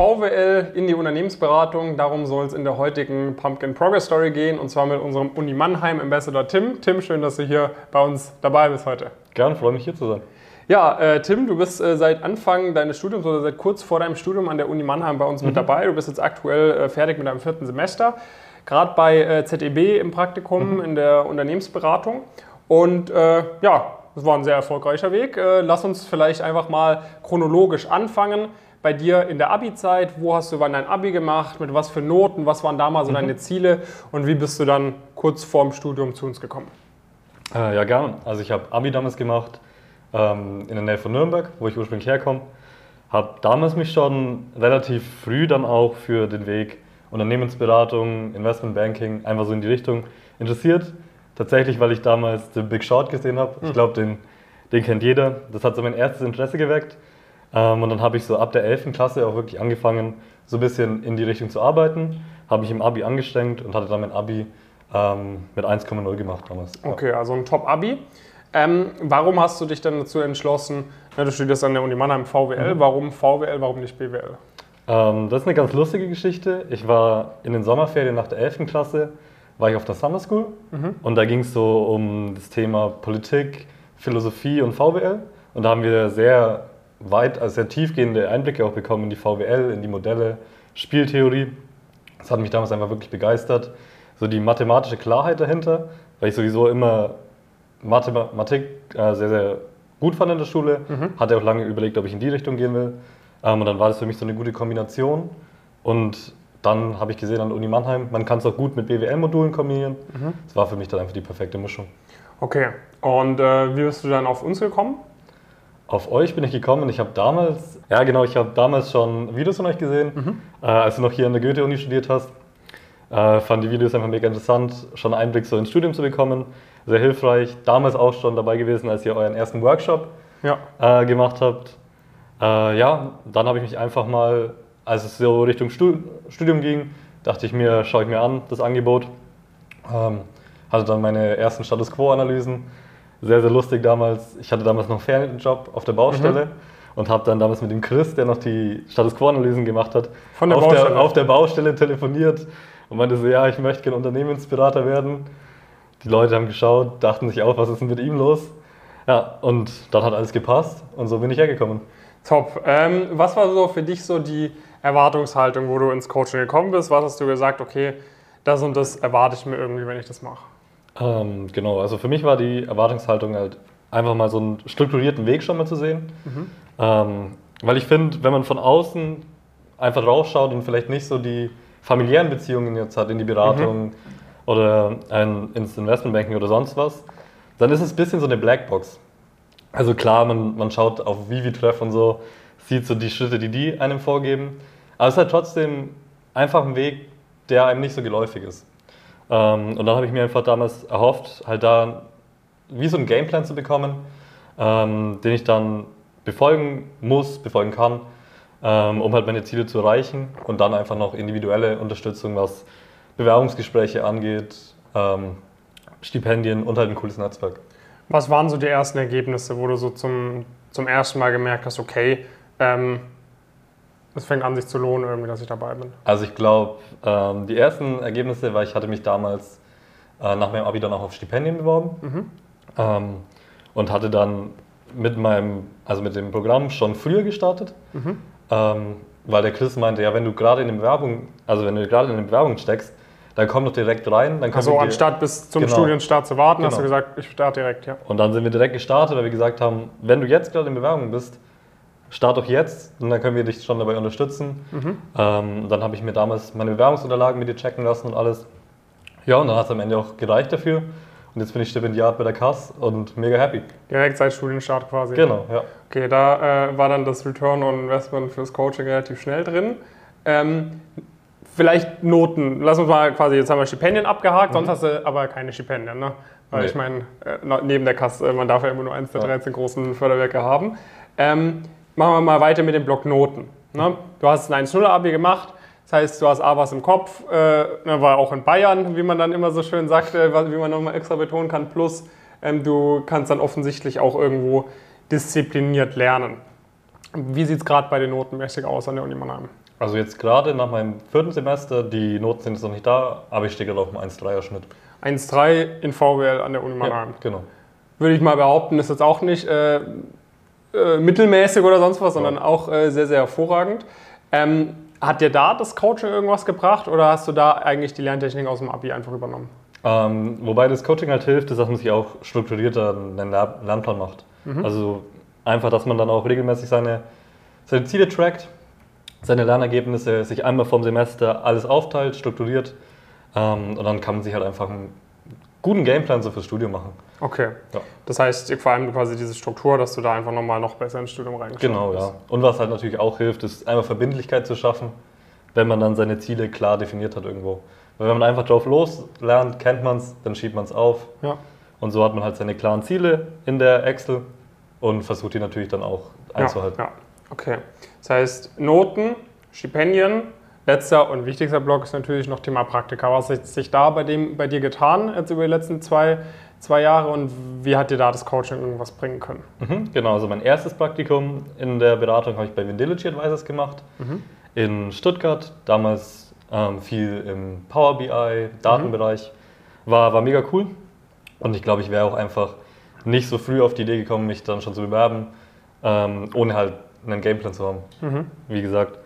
VWL in die Unternehmensberatung. Darum soll es in der heutigen Pumpkin Progress Story gehen und zwar mit unserem Uni Mannheim Ambassador Tim. Tim, schön, dass du hier bei uns dabei bist heute. Gern, freue mich hier zu sein. Ja, äh, Tim, du bist äh, seit Anfang deines Studiums oder seit kurz vor deinem Studium an der Uni Mannheim bei uns mhm. mit dabei. Du bist jetzt aktuell äh, fertig mit deinem vierten Semester, gerade bei äh, ZEB im Praktikum mhm. in der Unternehmensberatung. Und äh, ja, das war ein sehr erfolgreicher Weg. Äh, lass uns vielleicht einfach mal chronologisch anfangen. Bei dir in der Abi-Zeit, wo hast du wann dein Abi gemacht, mit was für Noten, was waren damals so mhm. deine Ziele und wie bist du dann kurz vorm Studium zu uns gekommen? Äh, ja, gern. Also ich habe Abi damals gemacht ähm, in der Nähe von Nürnberg, wo ich ursprünglich herkomme. Habe damals mich schon relativ früh dann auch für den Weg Unternehmensberatung, Investmentbanking, einfach so in die Richtung interessiert Tatsächlich, weil ich damals den Big Short gesehen habe. Ich hm. glaube, den, den kennt jeder. Das hat so mein erstes Interesse geweckt. Ähm, und dann habe ich so ab der 11. Klasse auch wirklich angefangen, so ein bisschen in die Richtung zu arbeiten. Habe mich im Abi angestrengt und hatte dann mein Abi ähm, mit 1,0 gemacht damals. Okay, also ein Top-Abi. Ähm, warum hast du dich dann dazu entschlossen, ja, du studierst an der Uni Mannheim VWL, mhm. warum VWL, warum nicht BWL? Ähm, das ist eine ganz lustige Geschichte. Ich war in den Sommerferien nach der 11. Klasse war ich auf der Summer School mhm. und da ging es so um das Thema Politik, Philosophie und VWL. Und da haben wir sehr weit, also sehr tiefgehende Einblicke auch bekommen in die VWL, in die Modelle, Spieltheorie. Das hat mich damals einfach wirklich begeistert. So die mathematische Klarheit dahinter, weil ich sowieso immer Mathematik äh, sehr, sehr gut fand in der Schule. Mhm. Hatte auch lange überlegt, ob ich in die Richtung gehen will. Ähm, und dann war das für mich so eine gute Kombination. Und dann habe ich gesehen an der Uni Mannheim, man kann es auch gut mit BWL-Modulen kombinieren. Mhm. Das war für mich dann einfach die perfekte Mischung. Okay, und äh, wie bist du dann auf uns gekommen? Auf euch bin ich gekommen. Ich habe damals, ja genau, ich habe damals schon Videos von euch gesehen, mhm. äh, als du noch hier an der Goethe-Uni studiert hast. Äh, fand die Videos einfach mega interessant, schon einen Einblick so ins Studium zu bekommen. Sehr hilfreich. Damals auch schon dabei gewesen, als ihr euren ersten Workshop ja. äh, gemacht habt. Äh, ja, dann habe ich mich einfach mal als es so Richtung Studium ging, dachte ich mir, schaue ich mir an, das Angebot. Ähm, hatte dann meine ersten Status Quo-Analysen. Sehr, sehr lustig damals. Ich hatte damals noch einen Ferienjob auf der Baustelle. Mhm. Und habe dann damals mit dem Chris, der noch die Status Quo-Analysen gemacht hat, der auf. Der, auf der Baustelle telefoniert und meinte so, ja, ich möchte gerne Unternehmensberater werden. Die Leute haben geschaut, dachten sich auch, was ist denn mit ihm los? Ja, und dann hat alles gepasst und so bin ich hergekommen. Top. Ähm, was war so für dich so die Erwartungshaltung, wo du ins Coaching gekommen bist? Was hast du gesagt, okay, das und das erwarte ich mir irgendwie, wenn ich das mache? Ähm, genau, also für mich war die Erwartungshaltung halt einfach mal so einen strukturierten Weg schon mal zu sehen. Mhm. Ähm, weil ich finde, wenn man von außen einfach rausschaut und vielleicht nicht so die familiären Beziehungen jetzt hat in die Beratung mhm. oder ein, ins Investmentbanking oder sonst was, dann ist es ein bisschen so eine Blackbox. Also klar, man, man schaut auf Vivi-Treff und so, sieht so die Schritte, die die einem vorgeben. Aber es ist halt trotzdem einfach ein Weg, der einem nicht so geläufig ist. Ähm, und dann habe ich mir einfach damals erhofft, halt da wie so einen Gameplan zu bekommen, ähm, den ich dann befolgen muss, befolgen kann, ähm, um halt meine Ziele zu erreichen und dann einfach noch individuelle Unterstützung, was Bewerbungsgespräche angeht, Stipendien und halt ein cooles Netzwerk. Was waren so die ersten Ergebnisse, wo du so zum, zum ersten Mal gemerkt hast, okay, ähm, es fängt an, sich zu lohnen, irgendwie, dass ich dabei bin? Also ich glaube, ähm, die ersten Ergebnisse, weil ich hatte mich damals äh, nach meinem Abi dann auch auf Stipendien beworben mhm. ähm, und hatte dann mit meinem, also mit dem Programm schon früher gestartet, mhm. ähm, weil der Chris meinte, ja, wenn du gerade in der Bewerbung, also wenn du gerade in der Bewerbung steckst, dann komm doch direkt rein. Dann also anstatt bis zum genau. Studienstart zu warten, genau. hast du genau. gesagt, ich starte direkt, ja. Und dann sind wir direkt gestartet, weil wir gesagt haben, wenn du jetzt gerade in Bewerbung bist, start doch jetzt und dann können wir dich schon dabei unterstützen. Mhm. Ähm, dann habe ich mir damals meine Bewerbungsunterlagen mit dir checken lassen und alles. Ja, und dann hat es am Ende auch gereicht dafür. Und jetzt bin ich Stipendiat bei der KAS und mega happy. Direkt seit Studienstart quasi. Genau, ja. Okay, da äh, war dann das Return on Investment fürs Coaching relativ schnell drin. Ähm, vielleicht Noten. Lass uns mal quasi, jetzt haben wir Stipendien abgehakt, mhm. sonst hast du aber keine Stipendien. Ne? Weil nee. ich meine, äh, neben der Kasse, man darf ja immer nur eins der ja. 13 großen Förderwerke haben. Ähm, machen wir mal weiter mit den Block Noten. Ne? Du hast ein 1-0-Abi gemacht, das heißt, du hast A was im Kopf, äh, ne, war auch in Bayern, wie man dann immer so schön sagt, äh, wie man nochmal extra betonen kann, plus ähm, du kannst dann offensichtlich auch irgendwo diszipliniert lernen. Wie sieht es gerade bei den Noten mäßig aus an der Uni Mannheim? Also jetzt gerade nach meinem vierten Semester, die Noten sind jetzt noch nicht da, aber ich stehe gerade auf einem 1,3er Schnitt. 1,3 in VWL an der Uni Mannheim. Ja, genau. Würde ich mal behaupten, ist jetzt auch nicht äh, äh, mittelmäßig oder sonst was, sondern auch äh, sehr, sehr hervorragend. Ähm, hat dir da das Coaching irgendwas gebracht oder hast du da eigentlich die Lerntechnik aus dem Abi einfach übernommen? Ähm, wobei das Coaching halt hilft, ist, dass man sich auch strukturierter einen Lernplan macht. Mhm. Also einfach, dass man dann auch regelmäßig seine, seine Ziele trackt, seine Lernergebnisse, sich einmal vom Semester alles aufteilt, strukturiert ähm, und dann kann man sich halt einfach einen guten Gameplan so fürs Studium machen. Okay. Ja. Das heißt, vor allem quasi diese Struktur, dass du da einfach nochmal noch besser ins Studium reingeschaut Genau, ja. Und was halt natürlich auch hilft, ist einmal Verbindlichkeit zu schaffen, wenn man dann seine Ziele klar definiert hat irgendwo. Weil wenn man einfach drauf los lernt, kennt man es, dann schiebt man es auf. Ja. Und so hat man halt seine klaren Ziele in der Excel und versucht die natürlich dann auch einzuhalten. Ja, ja. okay. Das heißt, Noten, Stipendien, letzter und wichtigster Block ist natürlich noch Thema Praktika. Was hat sich da bei, dem, bei dir getan jetzt über die letzten zwei, zwei Jahre und wie hat dir da das Coaching irgendwas bringen können? Mhm, genau, also mein erstes Praktikum in der Beratung habe ich bei Vindiligy Advisors gemacht mhm. in Stuttgart. Damals ähm, viel im Power BI, Datenbereich. Mhm. War, war mega cool und ich glaube, ich wäre auch einfach nicht so früh auf die Idee gekommen, mich dann schon zu bewerben, ähm, ohne halt einen Gameplan zu haben. Mhm. Wie gesagt.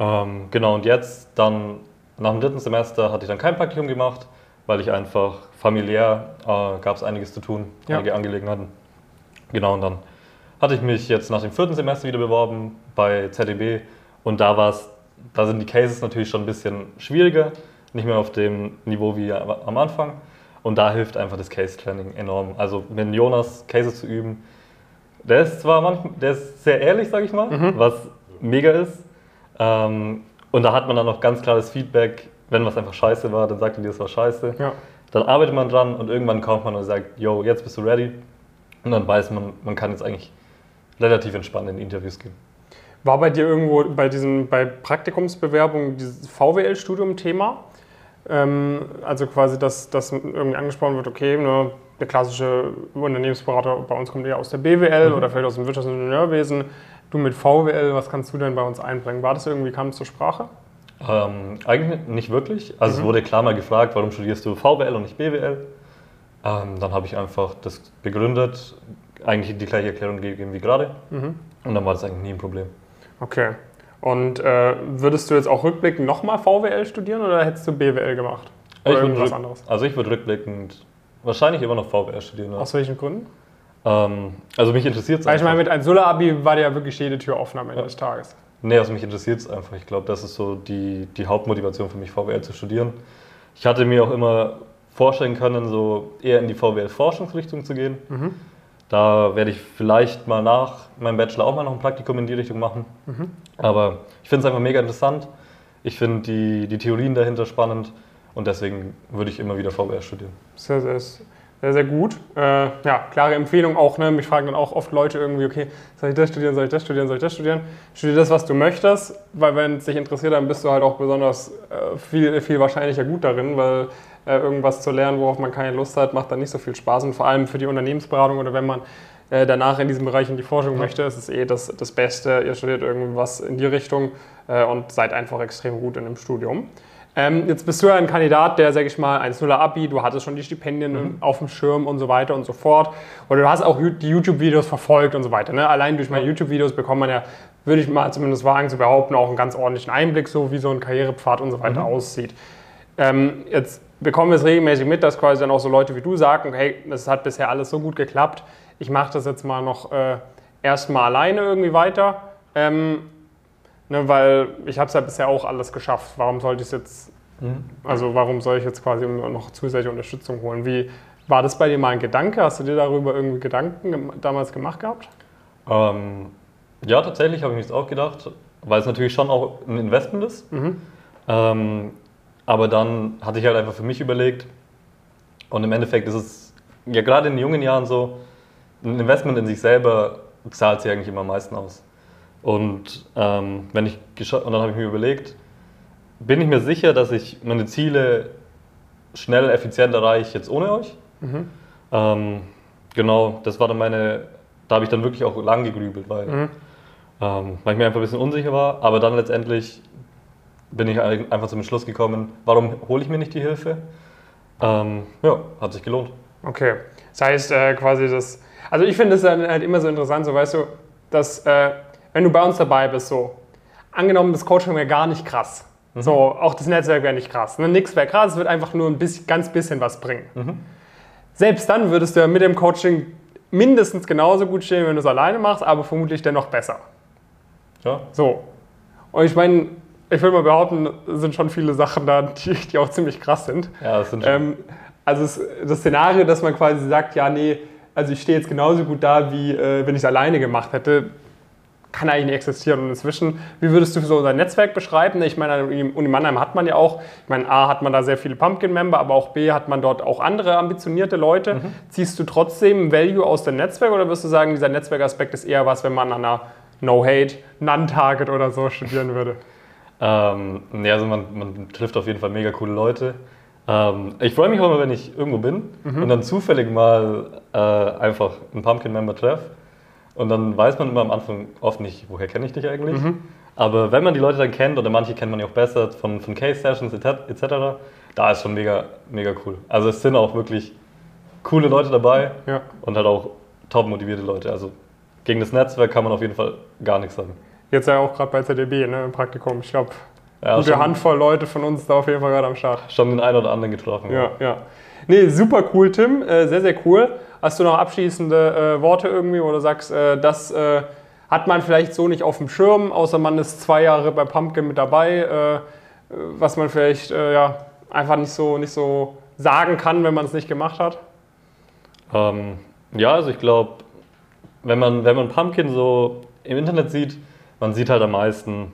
Ähm, genau, und jetzt dann nach dem dritten Semester hatte ich dann kein Praktikum gemacht, weil ich einfach familiär äh, gab es einiges zu tun, ja. einige Angelegenheiten. Genau, und dann hatte ich mich jetzt nach dem vierten Semester wieder beworben bei ZDB und da war es, da sind die Cases natürlich schon ein bisschen schwieriger, nicht mehr auf dem Niveau wie am Anfang. Und da hilft einfach das Case Training enorm. Also mit Jonas Cases zu üben, der ist zwar manchmal, der ist sehr ehrlich, sage ich mal, mhm. was mega ist. Ähm, und da hat man dann noch ganz klares Feedback, wenn was einfach scheiße war, dann sagt er dir, das war scheiße. Ja. Dann arbeitet man dran und irgendwann kommt man und sagt, yo, jetzt bist du ready. Und dann weiß man, man kann jetzt eigentlich relativ entspannt in Interviews gehen. War bei dir irgendwo bei diesen bei Praktikumsbewerbungen dieses VWL-Studium Thema? Ähm, also quasi, dass, dass irgendwie angesprochen wird, okay, ne, der klassische Unternehmensberater bei uns kommt eher aus der BWL mhm. oder vielleicht aus dem Wirtschaftsingenieurwesen. Du mit VWL, was kannst du denn bei uns einbringen? War das irgendwie, kam es zur Sprache? Ähm, eigentlich nicht wirklich. Also mhm. es wurde klar mal gefragt, warum studierst du VWL und nicht BWL? Ähm, dann habe ich einfach das begründet, eigentlich die gleiche Erklärung gegeben wie gerade. Mhm. Und dann war das eigentlich nie ein Problem. Okay. Und äh, würdest du jetzt auch rückblickend nochmal VWL studieren oder hättest du BWL gemacht? Oder ich irgendwas anderes? Also ich würde rückblickend wahrscheinlich immer noch VWL studieren. Ja. Aus welchen Gründen? Ähm, also mich interessiert es. Ich meine, mit einem Sula-Abi war dir ja wirklich jede Tür offen am Ende ja. des Tages. Nee, also mich interessiert es einfach. Ich glaube, das ist so die, die Hauptmotivation für mich, VWL zu studieren. Ich hatte mir auch immer vorstellen können, so eher in die VWL-Forschungsrichtung zu gehen. Mhm. Da werde ich vielleicht mal nach meinem Bachelor auch mal noch ein Praktikum in die Richtung machen. Mhm. Aber ich finde es einfach mega interessant. Ich finde die, die Theorien dahinter spannend und deswegen würde ich immer wieder VWL studieren. Sehr, sehr, sehr, sehr gut. Äh, ja, klare Empfehlung auch. Ne? Mich fragen dann auch oft Leute irgendwie, okay, soll ich das studieren, soll ich das studieren, soll ich das studieren? Studier das, was du möchtest, weil wenn es dich interessiert, dann bist du halt auch besonders äh, viel, viel wahrscheinlicher gut darin, weil äh, irgendwas zu lernen, worauf man keine Lust hat, macht dann nicht so viel Spaß. Und vor allem für die Unternehmensberatung oder wenn man äh, danach in diesem Bereich in die Forschung ja. möchte, ist es eh das, das Beste. Ihr studiert irgendwas in die Richtung äh, und seid einfach extrem gut in dem Studium. Ähm, jetzt bist du ja ein Kandidat, der, sag ich mal, 1-0er Abi, du hattest schon die Stipendien mhm. auf dem Schirm und so weiter und so fort. Oder du hast auch die YouTube-Videos verfolgt und so weiter. Ne? Allein durch meine YouTube-Videos bekommt man ja, würde ich mal zumindest wagen zu behaupten, auch einen ganz ordentlichen Einblick, so wie so ein Karrierepfad und so weiter mhm. aussieht. Ähm, jetzt bekommen wir es regelmäßig mit, dass quasi dann auch so Leute wie du sagen, hey, das hat bisher alles so gut geklappt, ich mache das jetzt mal noch äh, erstmal alleine irgendwie weiter. Ähm, ne, weil ich habe es ja bisher auch alles geschafft. Warum sollte ich jetzt, mhm. also warum soll ich jetzt quasi noch zusätzliche Unterstützung holen? Wie war das bei dir mal ein Gedanke? Hast du dir darüber irgendwie Gedanken damals gemacht gehabt? Ähm, ja, tatsächlich habe ich mir das auch gedacht, weil es natürlich schon auch ein Investment ist. Mhm. Ähm, aber dann hatte ich halt einfach für mich überlegt, und im Endeffekt ist es ja gerade in jungen Jahren so, ein Investment in sich selber zahlt sich eigentlich immer am meisten aus. Und, ähm, wenn ich und dann habe ich mir überlegt, bin ich mir sicher, dass ich meine Ziele schnell, effizient erreiche, jetzt ohne euch? Mhm. Ähm, genau, das war dann meine, da habe ich dann wirklich auch lang gegrübelt, weil, mhm. ähm, weil ich mir einfach ein bisschen unsicher war. Aber dann letztendlich bin ich einfach zum Entschluss gekommen, warum hole ich mir nicht die Hilfe? Ähm, ja, hat sich gelohnt. Okay, das heißt äh, quasi das, also ich finde es dann halt immer so interessant, so weißt du, dass äh, wenn du bei uns dabei bist, so, angenommen das Coaching wäre gar nicht krass, mhm. so, auch das Netzwerk wäre nicht krass, ne? nichts wäre krass, es wird einfach nur ein bisschen, ganz bisschen was bringen. Mhm. Selbst dann würdest du ja mit dem Coaching mindestens genauso gut stehen, wenn du es alleine machst, aber vermutlich dennoch besser. Ja. So. Und ich meine, ich würde mal behaupten, sind schon viele Sachen da, die, die auch ziemlich krass sind. Ja, das sind schon. Ähm, also es, das Szenario, dass man quasi sagt, ja, nee, also ich stehe jetzt genauso gut da, wie äh, wenn ich es alleine gemacht hätte, kann eigentlich nicht existieren. Und inzwischen, wie würdest du so unser Netzwerk beschreiben? Ich meine, an der Uni Mannheim hat man ja auch, ich meine, A hat man da sehr viele Pumpkin-Member, aber auch B hat man dort auch andere ambitionierte Leute. Mhm. Ziehst du trotzdem Value aus dem Netzwerk oder wirst du sagen, dieser Netzwerkaspekt ist eher was, wenn man an einer No-Hate, Non-Target oder so studieren würde? Ähm, ja, also man, man, trifft auf jeden Fall mega coole Leute. Ähm, ich freue mich auch immer, wenn ich irgendwo bin mhm. und dann zufällig mal äh, einfach einen Pumpkin-Member treffe. Und dann weiß man immer am Anfang oft nicht, woher kenne ich dich eigentlich. Mhm. Aber wenn man die Leute dann kennt, oder manche kennt man ja auch besser von, von Case-Sessions etc., da ist schon mega, mega cool. Also es sind auch wirklich coole Leute dabei ja. und halt auch top motivierte Leute. Also gegen das Netzwerk kann man auf jeden Fall gar nichts sagen. Jetzt ja auch gerade bei ZDB ne, im Praktikum. Ich glaube, ja, gute schon, Handvoll Leute von uns da auf jeden Fall gerade am Start. Schon den einen oder anderen getroffen. Ja, ja. Nee, super cool, Tim. Äh, sehr, sehr cool. Hast du noch abschließende äh, Worte irgendwie, wo du sagst, äh, das äh, hat man vielleicht so nicht auf dem Schirm, außer man ist zwei Jahre bei Pumpkin mit dabei, äh, was man vielleicht äh, ja, einfach nicht so, nicht so sagen kann, wenn man es nicht gemacht hat? Ähm, ja, also ich glaube, wenn man, wenn man Pumpkin so im Internet sieht, man sieht halt am meisten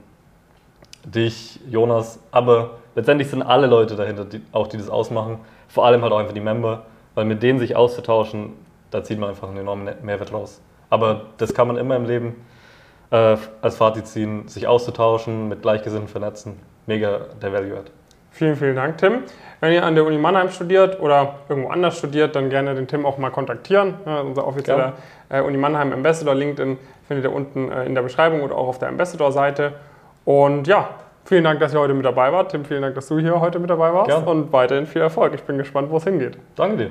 dich, Jonas, aber letztendlich sind alle Leute dahinter, die, auch die das ausmachen, vor allem halt auch einfach die Member, weil mit denen sich auszutauschen, da zieht man einfach einen enormen Mehrwert raus. Aber das kann man immer im Leben äh, als Fazit ziehen, sich auszutauschen, mit Gleichgesinnten vernetzen, mega der Value Add. Vielen, vielen Dank, Tim. Wenn ihr an der Uni Mannheim studiert oder irgendwo anders studiert, dann gerne den Tim auch mal kontaktieren. Ja, unser offizieller äh, Uni Mannheim Ambassador, LinkedIn findet ihr unten äh, in der Beschreibung oder auch auf der Ambassador-Seite. Und ja, vielen Dank, dass ihr heute mit dabei wart. Tim, vielen Dank, dass du hier heute mit dabei warst. Gerne. Und weiterhin viel Erfolg. Ich bin gespannt, wo es hingeht. Danke dir.